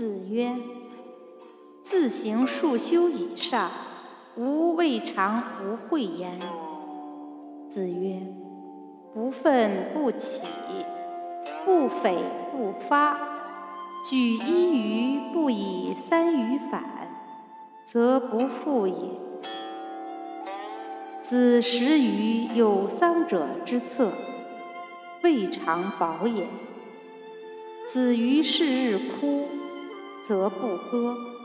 子曰：“自行数修以上，吾未尝不会焉。”子曰：“不愤不启，不悱不发，举一隅不以三隅反，则不复也。”子食于有丧者之侧，未尝饱也。子于是日哭，则不歌。